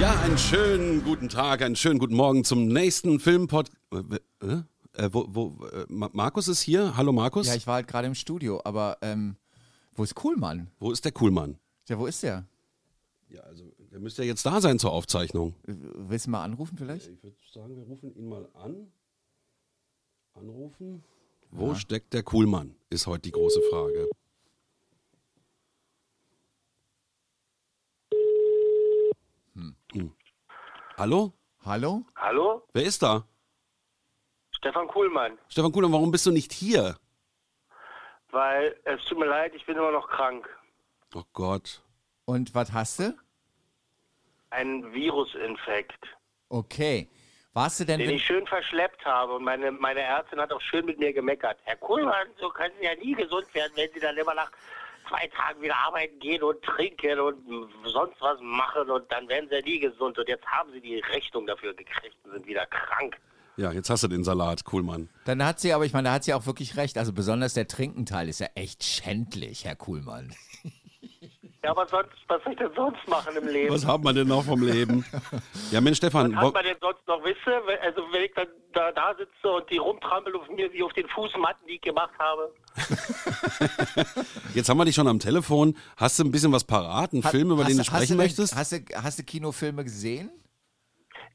Ja, einen schönen guten Tag, einen schönen guten Morgen zum nächsten Filmpod. Äh, äh, äh, wo, wo, äh, Ma- Markus ist hier. Hallo Markus. Ja, ich war halt gerade im Studio, aber ähm, wo ist Kuhlmann? wo ist der Coolmann? Ja, wo ist der? Ja, also der müsste ja jetzt da sein zur Aufzeichnung. Äh, Willst du mal anrufen vielleicht? Ich würde sagen, wir rufen ihn mal an. Anrufen. Wo steckt der Coolmann? Ist heute die große Frage. Hm. Hallo? Hallo? Hallo? Wer ist da? Stefan Kuhlmann. Stefan Kuhlmann, warum bist du nicht hier? Weil es tut mir leid, ich bin immer noch krank. Oh Gott. Und was hast du? Ein Virusinfekt, Okay. Warst du denn. den wenn- ich schön verschleppt habe. Und meine, meine Ärztin hat auch schön mit mir gemeckert. Herr Kuhlmann, so können Sie ja nie gesund werden, wenn Sie dann immer nach zwei Tagen wieder arbeiten gehen und trinken und sonst was machen. Und dann werden Sie ja nie gesund. Und jetzt haben Sie die Rechnung dafür gekriegt und sind wieder krank. Ja, jetzt hast du den Salat, Coolmann. Dann hat sie, aber ich meine, da hat sie auch wirklich recht. Also besonders der Trinkenteil ist ja echt schändlich, Herr Kuhlmann. Ja, aber sonst, was soll ich denn sonst machen im Leben? Was haben wir denn noch vom Leben? Ja, Mensch, Stefan, Was hat man denn sonst noch wisse? Also wenn ich dann da, da sitze und die rumtrampel auf mir wie auf den Fußmatten, die ich gemacht habe. jetzt haben wir dich schon am Telefon. Hast du ein bisschen was parat? Einen Film, über den du Hast- hast sprechen denn- möchtest? Hast du, hast du Kinofilme gesehen?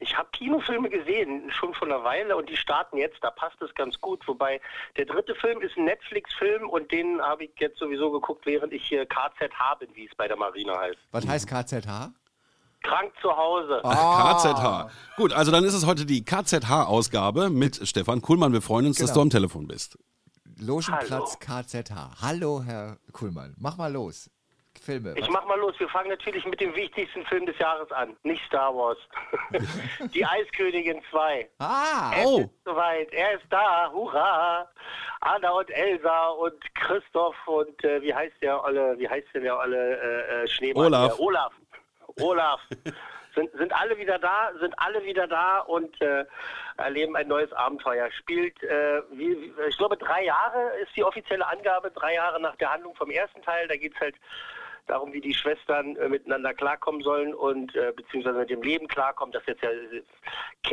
Ich habe Kinofilme gesehen, schon vor einer Weile und die starten jetzt, da passt es ganz gut. Wobei der dritte Film ist ein Netflix-Film und den habe ich jetzt sowieso geguckt, während ich hier KZH bin, wie es bei der Marine heißt. Was heißt KZH? Krank zu Hause. Ah. KZH. Gut, also dann ist es heute die KZH-Ausgabe mit Stefan Kuhlmann. Wir freuen uns, dass Genau. du am Telefon bist. Logenplatz KZH. Hallo, Herr Kuhlmann. Mach mal los. Filme. Ich mach mal los. Wir fangen natürlich mit dem wichtigsten Film des Jahres an. Nicht Star Wars. die Eiskönigin 2. ah! Es Oh. ist soweit. Er ist da. Hurra. Anna und Elsa und Christoph und äh, wie heißt der alle, wie heißt denn der alle äh, äh, Schneemann? Olaf. Der Olaf. Olaf. sind, sind alle wieder da, sind alle wieder da und äh, erleben ein neues Abenteuer. Spielt, äh, wie, ich glaube, drei Jahre ist die offizielle Angabe, drei Jahre nach der Handlung vom ersten Teil. Da geht's halt darum, wie die Schwestern äh, miteinander klarkommen sollen und äh, beziehungsweise mit dem Leben klarkommen. Das jetzt ja,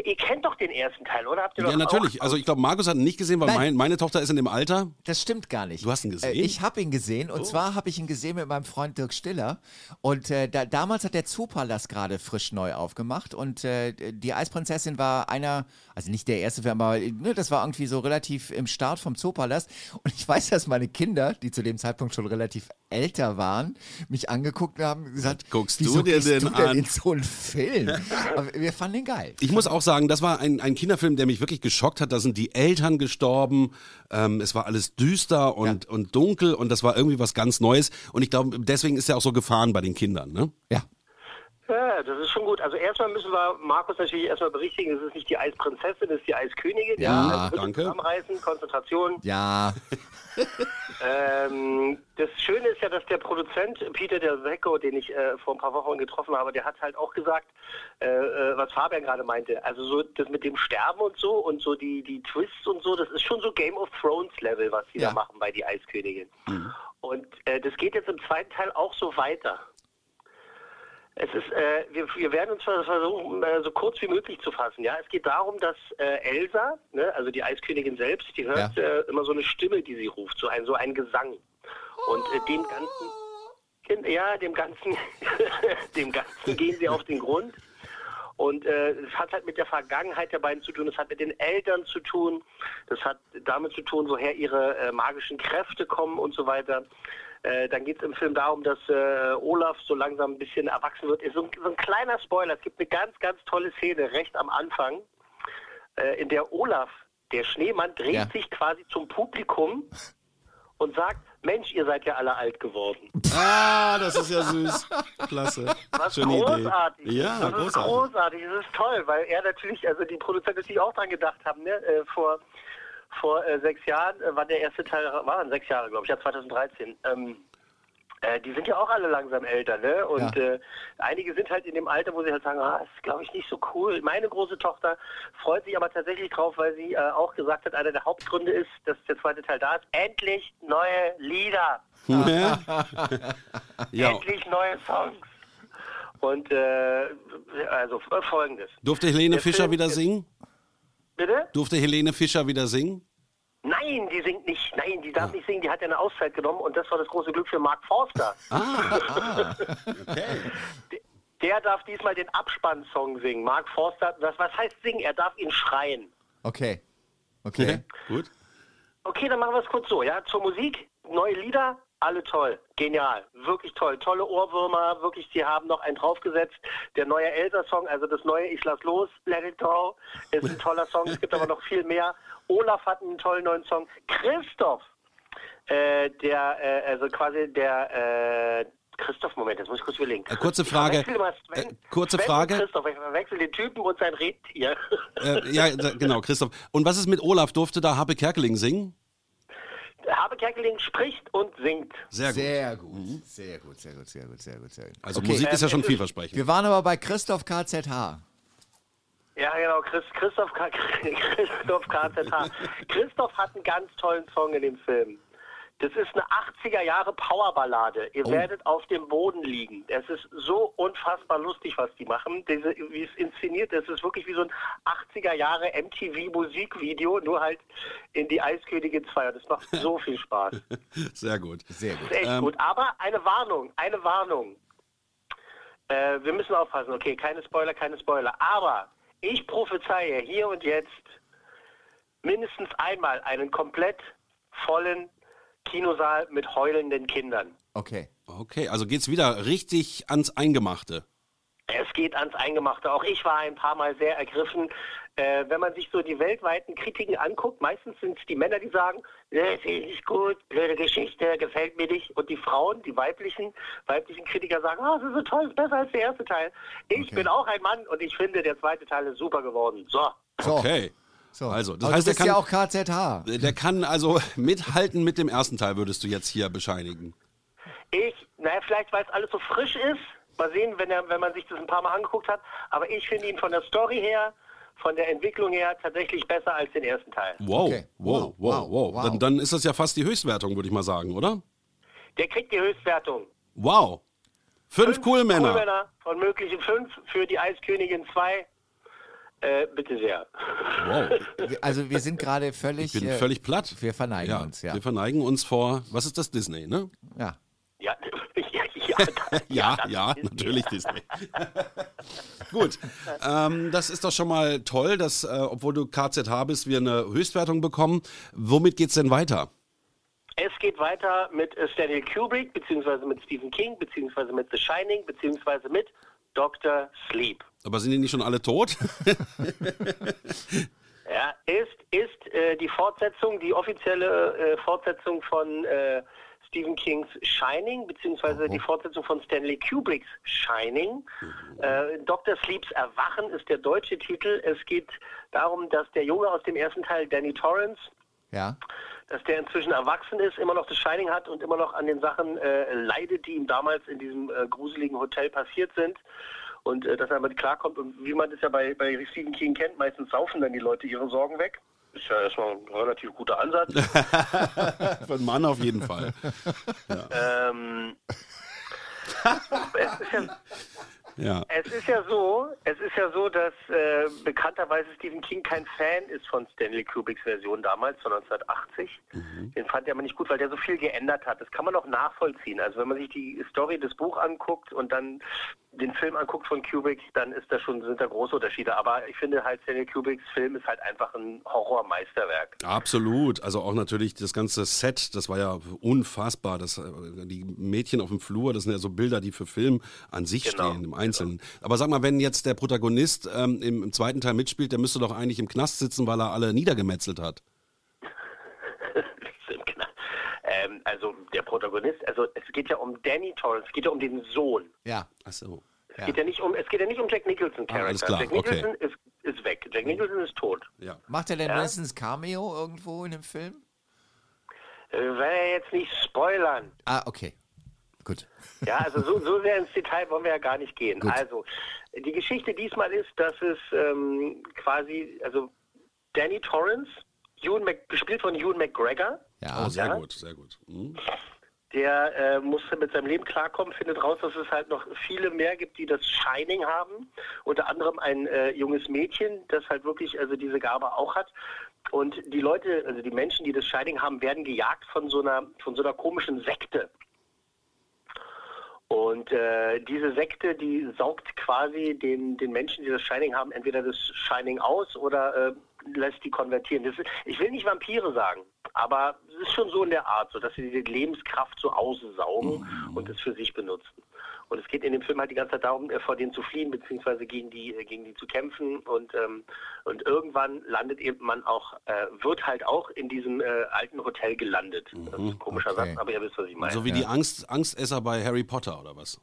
ihr kennt doch den ersten Teil, oder? Habt ihr Ja, natürlich. Auch? Also ich glaube, Markus hat ihn nicht gesehen, weil mein, meine Tochter ist in dem Alter. Das stimmt gar nicht. Du hast ihn gesehen? Äh, ich habe ihn gesehen und zwar habe ich ihn gesehen mit meinem Freund Dirk Stiller und äh, da, damals hat der Zoopalast gerade frisch neu aufgemacht und äh, die Eisprinzessin war einer, also nicht der erste Film, aber ne, das war irgendwie so relativ im Start vom Zoopalast und ich weiß, dass meine Kinder, die zu dem Zeitpunkt schon relativ älter waren, mich angeguckt haben und gesagt, guckst du dir denn du denn an?" in so einen Film? aber wir fanden ihn geil. Ich muss auch sagen, das war ein, ein Kinderfilm, der mich wirklich geschockt hat. Da sind die Eltern gestorben. Ähm, es war alles düster und, und dunkel und das war irgendwie was ganz Neues. Und ich glaube, deswegen ist er auch so gefahren bei den Kindern. Ne? Ja. Ja, das ist schon gut. Also erstmal müssen wir Markus natürlich erstmal berichtigen, es ist nicht die Eisprinzessin, es ist die Eiskönigin. Ja, also bitte danke. Zusammenreißen, Konzentration. Ja, Ähm, das Schöne ist ja, dass der Produzent Peter der Secco, den ich äh, vor ein paar Wochen getroffen habe, der hat halt auch gesagt, äh, äh, was Fabian gerade meinte. Also so das mit dem Sterben und so und so die, die Twists und so, das ist schon so Game of Thrones Level, was sie Ja. da machen bei die Eiskönigin. Und äh, das geht jetzt im zweiten Teil auch so weiter. Es ist, äh, wir, wir werden uns versuchen, äh, so kurz wie möglich zu fassen. Ja, es geht darum, dass äh, Elsa, ne, also die Eiskönigin selbst, die hört Ja. äh, immer so eine Stimme, die sie ruft, so ein so ein Gesang. Und äh, dem ganzen, ja, dem ganzen, dem ganzen gehen sie auf den Grund. Und äh, es hat halt mit der Vergangenheit der beiden zu tun, es hat mit den Eltern zu tun, das hat damit zu tun, woher ihre magischen Kräfte kommen und so weiter. Äh, dann geht es im Film darum, dass äh, Olaf so langsam ein bisschen erwachsen wird. Ist so ein, so ein kleiner Spoiler. Es gibt eine ganz, ganz tolle Szene recht am Anfang. äh, in der Olaf, der Schneemann, dreht Ja. sich quasi zum Publikum und sagt, Mensch, ihr seid ja alle alt geworden. Ah, das ist ja süß. Klasse. Was Schöne großartig. Idee. Ja, das ist großartig. großartig. Das ist toll, weil er natürlich, also die Produzenten natürlich auch dran gedacht haben, ne? Äh, vor vor äh, sechs Jahren äh, war der erste Teil, waren sechs Jahre, glaube ich, ja 2013. Ähm, äh, die sind ja auch alle langsam älter, ne? Und Ja. äh, einige sind halt in dem Alter, wo sie halt sagen, ah, das ist glaube ich nicht so cool. Meine große Tochter freut sich aber tatsächlich drauf, weil sie äh, auch gesagt hat, einer der Hauptgründe ist, dass der zweite Teil da ist. Endlich neue Lieder, Ja. ja. endlich neue Songs. Und äh, also äh, folgendes. Durfte Helene Der Fischer Film wieder ist- singen? Bitte? Durfte Helene Fischer wieder singen? Nein, die singt nicht. Nein, die darf nicht singen. Die hat ja eine Auszeit genommen und das war das große Glück für Mark Forster. Okay. Der- darf diesmal den Abspannsong singen. Mark Forster, das, was heißt singen? Er darf ihn schreien. Okay. Okay. Gut. Okay, dann machen wir es kurz so. Ja, zur Musik, neue Lieder, alle toll, genial, wirklich toll, tolle Ohrwürmer, wirklich, sie haben noch einen draufgesetzt. Der neue Elsa-Song, also das neue Ich lass los, Let It Go, ist ein toller Song. Es gibt aber noch viel mehr. Olaf hat einen tollen neuen Song. Christoph, äh, der, äh, also quasi der, äh, Christoph, Moment, jetzt muss ich kurz überlegen. Äh, kurze Frage. Sven, Äh, kurze Sven Frage. Christoph, ich verwechsel den Typen und sein Rentier. Äh, ja, genau, Christoph. Und was ist mit Olaf? Durfte da Habe Kerkeling singen? Habe Kerkeling spricht und singt. Sehr gut. Sehr gut. Sehr gut, sehr gut, sehr gut, sehr gut, sehr gut. Also Okay. Musik ist ja Ähm, schon vielversprechend. Wir waren aber bei Christoph KZH. Ja, genau, Chris, Christoph, K- Christoph KZH. Christoph hat einen ganz tollen Song in dem Film. Das ist eine 80er Jahre Powerballade. Ihr werdet auf dem Boden liegen. Es ist so unfassbar lustig, was die machen. Diese, wie es inszeniert ist, es ist wirklich wie so ein 80er Jahre MTV Musikvideo, nur halt in die Eiskönigin 2. Und es macht so viel Spaß. Sehr gut. Sehr gut. Ist echt gut. Aber eine Warnung, eine Warnung. Äh, wir müssen aufpassen. Okay, keine Spoiler, keine Spoiler. Aber ich prophezeie hier und jetzt mindestens einmal einen komplett vollen Kinosaal mit heulenden Kindern. Okay. Okay, also geht's wieder richtig ans Eingemachte. Es geht ans Eingemachte. Auch ich war ein paar Mal sehr ergriffen. Äh, wenn man sich so die weltweiten Kritiken anguckt, meistens sind es die Männer, die sagen, nee, ist nicht gut, blöde Geschichte, gefällt mir nicht. Und die Frauen, die weiblichen, weiblichen Kritiker sagen, ah, es ist so toll, ist besser als der erste Teil. Ich bin auch ein Mann und ich finde, der zweite Teil ist super geworden. So. So. Okay. So. Also, das Aber heißt, du er bist kann- ja auch KZH. Der kann also mithalten mit dem ersten Teil, würdest du jetzt hier bescheinigen. Ich, naja, vielleicht weil es alles so frisch ist. Mal sehen, wenn, er, wenn man sich das ein paar Mal angeguckt hat. Aber ich finde ihn von der Story her, von der Entwicklung her tatsächlich besser als den ersten Teil. Wow, Okay. wow, wow, Wow, wow. wow. Dann, dann ist das ja fast die Höchstwertung, würde ich mal sagen, oder? Der kriegt die Höchstwertung. Wow. Fünf, Coolmänner. Coolmänner von möglichen fünf für die Eiskönigin 2. Äh, bitte sehr. Wow. Also wir sind gerade völlig. Ich bin äh, völlig platt. Wir verneigen uns, ja. Wir verneigen uns vor, was ist das, Disney, ne? ja. Ja, ja, ja, das- Ja, ja, ist- natürlich Disney. Gut, ähm, das ist doch schon mal toll, dass, äh, obwohl du KZH bist, wir eine Höchstwertung bekommen. Womit geht's denn weiter? Es geht weiter mit äh, Stanley Kubrick, beziehungsweise mit Stephen King, beziehungsweise mit The Shining, beziehungsweise mit Dr. Sleep. Aber sind die nicht schon alle tot? Ja, ist, ist äh, die Fortsetzung, die offizielle äh, Fortsetzung von äh, Stephen Kings Shining, beziehungsweise die Fortsetzung von Stanley Kubricks Shining. Äh, Dr. Sleeps Erwachen ist der deutsche Titel. Es geht darum, dass der Junge aus dem ersten Teil, Danny Torrance, Ja. dass der inzwischen erwachsen ist, immer noch das Shining hat und immer noch an den Sachen äh, leidet, die ihm damals in diesem äh, gruseligen Hotel passiert sind. Und äh, dass er damit klarkommt. Und wie man das ja bei, bei Stephen King kennt, meistens saufen dann die Leute ihre Sorgen weg. Ist ja erstmal ein relativ guter Ansatz. Für einen Mann auf jeden Fall. ähm, es, ist ja, Ja. es ist ja so, es ist ja so, dass äh, bekannterweise Stephen King kein Fan ist von Stanley Kubricks Version damals, von 1980. Den fand er aber nicht gut, weil der so viel geändert hat. Das kann man auch nachvollziehen. Also wenn man sich die Story des Buch anguckt und dann den Film anguckt von Kubrick, dann ist da schon, sind da große Unterschiede. Aber ich finde halt, Stanley Kubricks Film ist halt einfach ein Horrormeisterwerk. Absolut. Also auch natürlich das ganze Set, das war ja unfassbar. Das, äh, die Mädchen auf dem Flur, das sind ja so Bilder, die für Film an sich Genau. stehen, im Einzelnen. Aber sag mal, wenn jetzt der Protagonist ähm, im, im zweiten Teil mitspielt, der müsste doch eigentlich im Knast sitzen, weil er alle niedergemetzelt hat. Ähm, also der Protagonist, also es geht ja um Danny Torrance, es geht ja um den Sohn. Ja. Ach so. Es Ja. geht ja nicht um, es geht ja nicht um Jack Nicholson Ah, alles Charakter. klar, Jack okay. Nicholson ist, ist weg. Jack Nicholson ist tot. Ja. Macht er denn Ja. wenigstens Cameo irgendwo in dem Film? Äh, will er jetzt nicht spoilern. Ah, okay. Gut. Ja, also so, so sehr ins Detail wollen wir ja gar nicht gehen. Gut. Also, die Geschichte diesmal ist, dass es ähm, quasi, also Danny Torrance, Ewan Mc, gespielt von Ewan McGregor, Ja. Oh, sehr Ja? gut, sehr gut. Hm. Der äh, musste mit seinem Leben klarkommen, findet raus, dass es halt noch viele mehr gibt, die das Shining haben. Unter anderem ein äh, junges Mädchen, das halt wirklich also diese Gabe auch hat. Und die Leute, also die Menschen, die das Shining haben, werden gejagt von so einer, von so einer komischen Sekte. Und äh, diese Sekte, die saugt quasi den, den Menschen, die das Shining haben, entweder das Shining aus oder äh, lässt die konvertieren. Das ich will nicht Vampire sagen, aber es ist schon so in der Art, so dass sie die Lebenskraft so aussaugen und es für sich benutzen. Und es geht in dem Film halt die ganze Zeit darum, äh, vor denen zu fliehen, beziehungsweise gegen die, äh, gegen die zu kämpfen. Und, ähm, und irgendwann landet eben man auch, äh, wird halt auch in diesem äh, alten Hotel gelandet. Das ist ein komischer okay. Satz, aber ihr wisst, was ich meine. So wie die Angst, Angstesser bei Harry Potter oder was?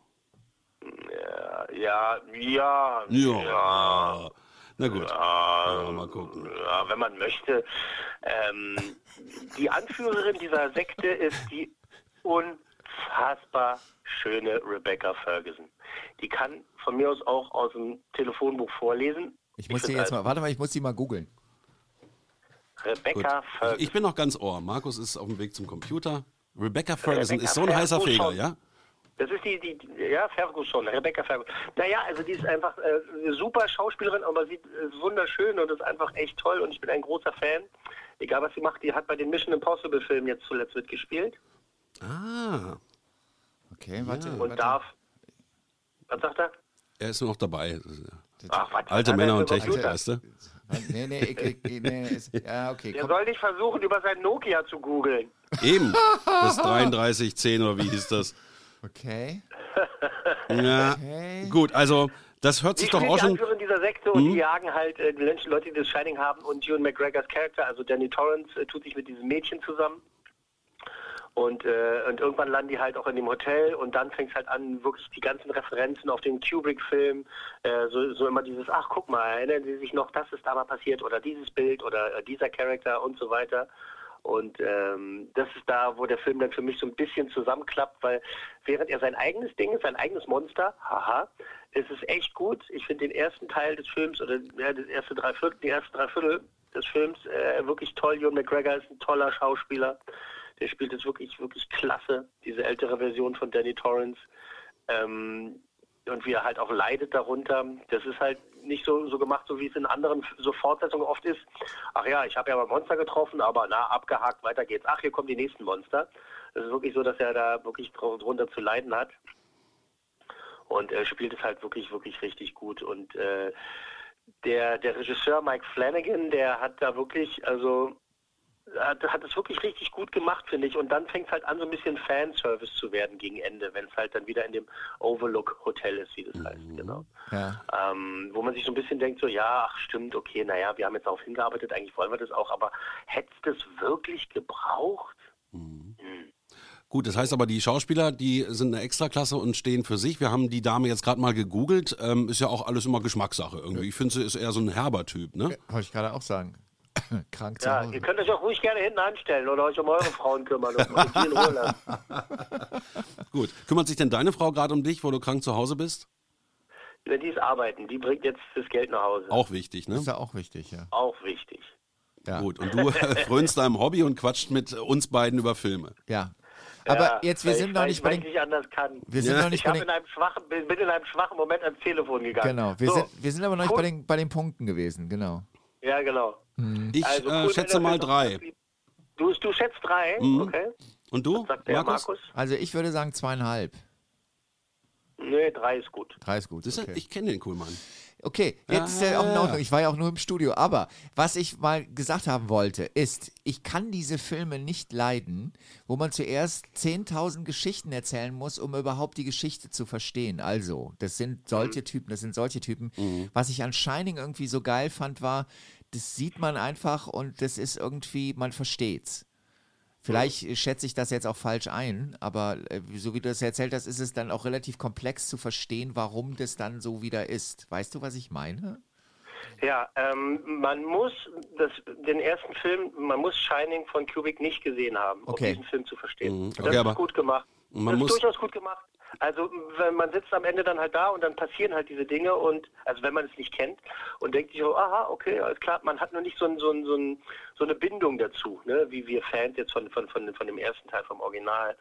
Ja, ja, ja. Na gut. Ja, mal gucken. Ja, wenn man möchte. Ähm, die Anführerin dieser Sekte ist die unfassbar schöne Rebecca Ferguson. Die kann von mir aus auch aus dem Telefonbuch vorlesen. Ich muss die jetzt mal, warte mal, ich muss die mal googeln. Rebecca Gut. Ferguson. Ich bin noch ganz ohr. Markus ist auf dem Weg zum Computer. Rebecca Ferguson Rebecca ist so ein heißer Feger, Ferguson. ja? Das ist die, die, ja, Ferguson, Rebecca Ferguson. Naja, also die ist einfach äh, eine super Schauspielerin, aber sie ist wunderschön und ist einfach echt toll und ich bin ein großer Fan. Egal was sie macht, die hat bei den Mission Impossible Filmen jetzt zuletzt mitgespielt Ah, Okay, warte. und warte. darf. Was sagt er? er ist noch dabei. Ach, was Alte er Männer und Technik, weißt du? Nee, nee, ich, ich, nee ist, ja, okay. Der Komm. soll nicht versuchen, über sein Nokia zu googeln. Eben. Das 3310 oder wie hieß das? Okay. Ja. Okay. Gut, also das hört sich doch spielt auch die schon. Anführerin dieser Sekte und die jagen halt äh, die Menschen, Leute, die das Shining haben und Ewan McGregors Charakter, also Danny Torrance, äh, tut sich mit diesem Mädchen zusammen. Und, äh, und irgendwann landen die halt auch in dem Hotel und dann fängt es halt an, wirklich die ganzen Referenzen auf den Kubrick-Film, äh, so, so immer dieses, ach guck mal, erinnern Sie sich noch, das ist da mal passiert oder dieses Bild oder äh, dieser Charakter und so weiter. Und ähm, das ist da, wo der Film dann für mich so ein bisschen zusammenklappt, weil während er sein eigenes Ding ist, sein eigenes Monster, haha, ist es echt gut. Ich finde den ersten Teil des Films oder ja, das erste Dreiviertel, die ersten Dreiviertel des Films äh, wirklich toll. Ewan McGregor ist ein toller Schauspieler. Der spielt es wirklich, wirklich klasse, diese ältere Version von Danny Torrance. Ähm, und wie er halt auch leidet darunter. Das ist halt nicht so, so gemacht, so wie es in anderen so Fortsetzungen oft ist. Ach ja, ich habe ja mal Monster getroffen, aber na, abgehakt, weiter geht's. Ach, hier kommen die nächsten Monster. Es ist wirklich so, dass er da wirklich dr- drunter zu leiden hat. Und er spielt es halt wirklich, wirklich richtig gut. Und äh, der, der Regisseur Mike Flanagan, der hat da wirklich, also hat, hat es wirklich richtig gut gemacht, finde ich. Und dann fängt es halt an, so ein bisschen Fanservice zu werden gegen Ende, wenn es halt dann wieder in dem Overlook Hotel ist, wie das heißt, genau. Ja. Ähm, wo man sich so ein bisschen denkt, so, ja, ach stimmt, okay, naja, wir haben jetzt darauf hingearbeitet, eigentlich wollen wir das auch, aber hätte es das wirklich gebraucht? Gut, das heißt aber, die Schauspieler, die sind eine Extraklasse und stehen für sich. Wir haben die Dame jetzt gerade mal gegoogelt. Ähm, ist ja auch alles immer Geschmackssache irgendwie. Ich finde, sie ist eher so ein herber Typ, ne? Wollte ich gerade auch sagen. Krank zu Ja, Hause. ihr könnt euch auch ruhig gerne hinten anstellen oder euch um eure Frauen kümmern und die in Ruhe lassen. Gut. Kümmert sich denn deine Frau gerade um dich, wo du krank zu Hause bist? Wenn die ist arbeiten, die bringt jetzt das Geld nach Hause. Auch wichtig, ne? ist ja auch wichtig, ja. Auch wichtig. Ja. Gut. Und du äh, frönst deinem Hobby und quatscht mit uns beiden über Filme. ja. Aber Ja, jetzt, wir sind ich, noch nicht ich, bei den. ich nicht anders kann. Wir sind Ja. noch nicht Ich bei den. in einem schwachen, bin in einem schwachen Moment ans Telefon gegangen. Genau, wir, so, sind, wir sind aber noch nicht bei den, bei den Punkten gewesen, genau. Ja, genau. Ich Also äh, cool, schätze wenn mal drei. Du, du schätzt drei, Mhm. okay. Und du, Markus? Markus? Also ich würde sagen zweieinhalb. Nee, drei ist gut. Drei ist gut. Okay. Ich kenne den Kuhlmann. Okay, jetzt äh, auch in Ordnung. Ich war ja auch nur im Studio. Aber was ich mal gesagt haben wollte, ist, ich kann diese Filme nicht leiden, wo man zuerst 10.000 Geschichten erzählen muss, um überhaupt die Geschichte zu verstehen. Also, das sind solche Typen, das sind solche Typen. Was ich an Shining irgendwie so geil fand, war, das sieht man einfach und das ist irgendwie, man versteht's. Vielleicht schätze ich das jetzt auch falsch ein, aber äh, so wie du das erzählt hast, ist es dann auch relativ komplex zu verstehen, warum das dann so wieder ist. Weißt du, was ich meine? Ja, ähm, man muss das, den ersten Film, man muss Shining von Kubrick nicht gesehen haben, Okay. um diesen Film zu verstehen. Mhm, das okay, ist aber gut gemacht. man das muss- ist durchaus gut gemacht. Also wenn man sitzt am Ende dann halt da und dann passieren halt diese Dinge und also wenn man es nicht kennt und denkt sich so, aha, okay, alles klar, man hat nur nicht so, so, ein, so, ein, so eine Bindung dazu, ne, wie wir Fans jetzt von, von, von, von dem ersten Teil vom Original.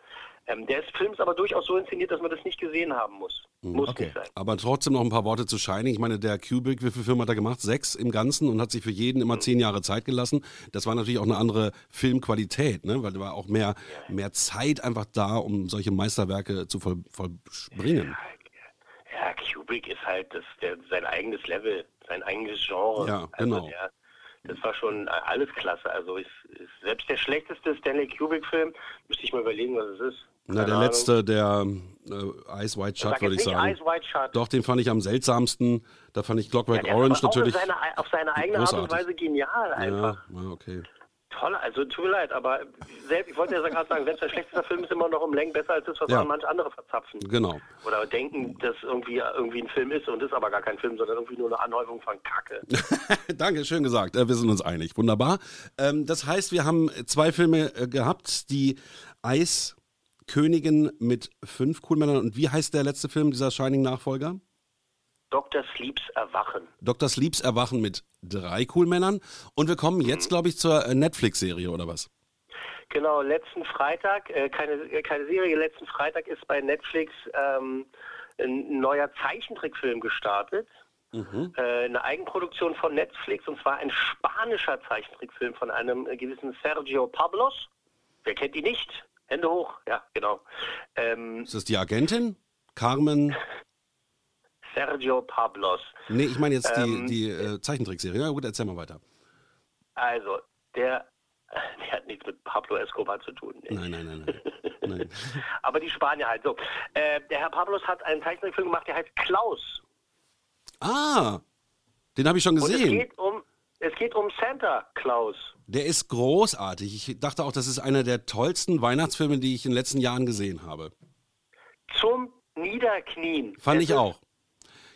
Ähm, der ist, Film ist aber durchaus so inszeniert, dass man das nicht gesehen haben muss. Muss Okay. nicht sein. Aber trotzdem noch ein paar Worte zu Shining. Ich meine, der Kubrick, wie viele Filme hat er gemacht? Sechs im Ganzen und hat sich für jeden immer zehn Jahre Zeit gelassen. Das war natürlich auch eine andere Filmqualität, ne? weil da war auch mehr, mehr Zeit einfach da, um solche Meisterwerke zu voll, vollbringen. Ja, Kubrick ist halt das, der, sein eigenes Level, sein eigenes Genre. Ja, also genau. Der, das war schon alles klasse. Also ist, ist selbst der schlechteste Stanley Kubrick-Film, müsste ich mal überlegen, was es ist. Na, der Ahnung. letzte, der äh, Ice White Sag würde ich sagen. Eyes Wide Shut. Doch, den fand ich am seltsamsten. Da fand ich Clockwork ist Orange natürlich. Auf seine, auf seine eigene Art und großartig. Weise genial einfach. Ja, ja, okay. Toll, also tut mir leid, aber selbst, ich wollte ja gerade sagen, selbst der schlechteste Film ist immer noch um Längen besser als das, was Ja. manche andere verzapfen. Genau. Oder denken, dass irgendwie irgendwie ein Film ist und ist aber gar kein Film, sondern irgendwie nur eine Anhäufung von Kacke. Danke, schön gesagt. Äh, wir sind uns einig. Wunderbar. Ähm, das heißt, wir haben zwei Filme äh, gehabt, die Eiskönigin mit fünf Coolmännern. Und wie heißt der letzte Film, dieser Shining-Nachfolger? Dr. Sleeps Erwachen. Dr. Sleeps Erwachen mit drei Coolmännern. Und wir kommen jetzt, glaube ich, zur äh, Netflix-Serie, oder was? Genau, letzten Freitag, äh, keine, äh, keine Serie, letzten Freitag ist bei Netflix ähm, ein neuer Zeichentrickfilm gestartet. Äh, eine Eigenproduktion von Netflix und zwar ein spanischer Zeichentrickfilm von einem gewissen Sergio Pablos. Wer kennt ihn nicht? Hände hoch, ja, genau. Ähm, Ist das die Agentin? Carmen? Sergio Pablos. Nee, ich meine jetzt die, Ähm, die äh, Zeichentrickserie. Ja gut, erzähl mal weiter. Also, der, der hat nichts mit Pablo Escobar zu tun. Nee. Nein, nein, nein, nein. nein. Aber die Spanier halt so. Äh, der Herr Pablos hat einen Zeichentrickfilm gemacht, der heißt Klaus. Ah, den habe ich schon Und es gesehen. geht um es geht um Santa Claus. Der ist großartig. Ich dachte auch, das ist einer der tollsten Weihnachtsfilme, die ich in den letzten Jahren gesehen habe. Zum Niederknien. Fand Es ich auch.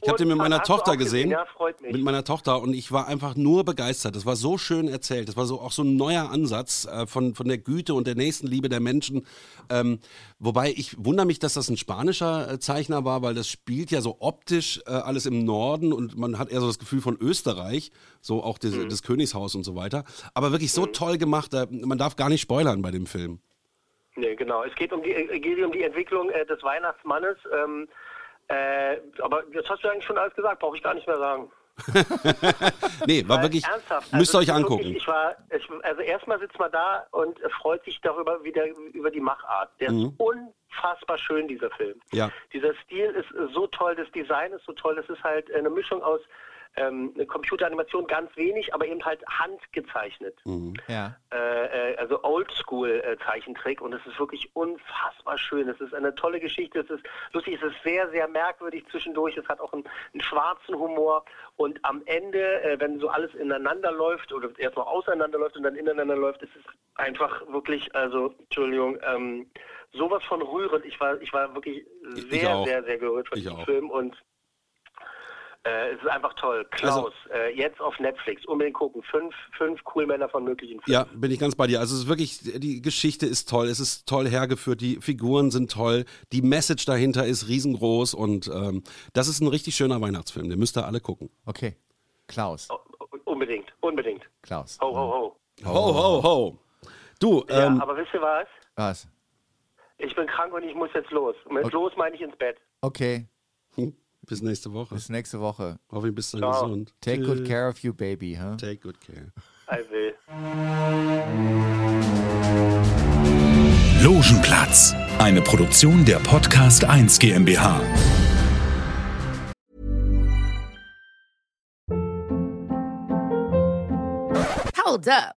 Ich habe den mit meiner Tochter gesehen? Ja, freut mich. Mit meiner Tochter und ich war einfach nur begeistert. Das war so schön erzählt. Das war so auch so ein neuer Ansatz äh, von, von der Güte und der Nächstenliebe der Menschen. Ähm, wobei ich wundere mich, dass das ein spanischer äh, Zeichner war, weil das spielt ja so optisch äh, alles im Norden und man hat eher so das Gefühl von Österreich, so auch des, Mhm. das Königshaus und so weiter. Aber wirklich so toll gemacht. Äh, man darf gar nicht spoilern bei dem Film. Nee, genau. Es geht um die, äh, geht um die Entwicklung äh, des Weihnachtsmannes. Ähm, äh, aber das hast du eigentlich schon alles gesagt, brauche ich gar nicht mehr sagen. Nee, war Weil wirklich, ernsthaft, müsst also ihr euch angucken. Wirklich, ich war, ich, also erstmal sitzt man da und freut sich darüber wieder über die Machart. Der ist unfassbar schön, dieser Film. Mhm. Ja. Dieser Stil ist so toll, das Design ist so toll, es ist halt eine Mischung aus ähm, eine Computeranimation ganz wenig, aber eben halt handgezeichnet. Mhm. Ja. Äh, äh, also Oldschool-Zeichentrick und es ist wirklich unfassbar schön. Es ist eine tolle Geschichte, es ist lustig, es ist sehr, sehr merkwürdig zwischendurch, es hat auch einen, einen schwarzen Humor und am Ende, äh, wenn so alles ineinander läuft oder erst mal auseinanderläuft und dann ineinander läuft, ist es einfach wirklich, also, Entschuldigung, ähm, sowas von rührend. Ich war, ich war wirklich Ich sehr, auch. sehr, sehr gerührt von Ich diesem auch. Film und äh, es ist einfach toll. Klaus, Also- äh, jetzt auf Netflix, unbedingt gucken. Fünf, fünf cool Männer von möglichen Filmen. Ja, bin ich ganz bei dir. Also es ist wirklich, die Geschichte ist toll, es ist toll hergeführt, die Figuren sind toll, die Message dahinter ist riesengroß und ähm, das ist ein richtig schöner Weihnachtsfilm, den müsst ihr alle gucken. Okay. Klaus. Oh, Unbedingt, unbedingt. Klaus. Ho, ho, ho. Ho, ho, ho. Du, Ja, ähm, aber wisst ihr was? Was? Ich bin krank und ich muss jetzt los. Mit Okay. los meine ich ins Bett. Okay. Bis nächste Woche. Bis nächste Woche. Hoffentlich bist du Ciao. gesund. Take good care of you, baby. Huh? Take good care. I will. Logenplatz. Eine Produktion der Podcast 1 GmbH. Hold up.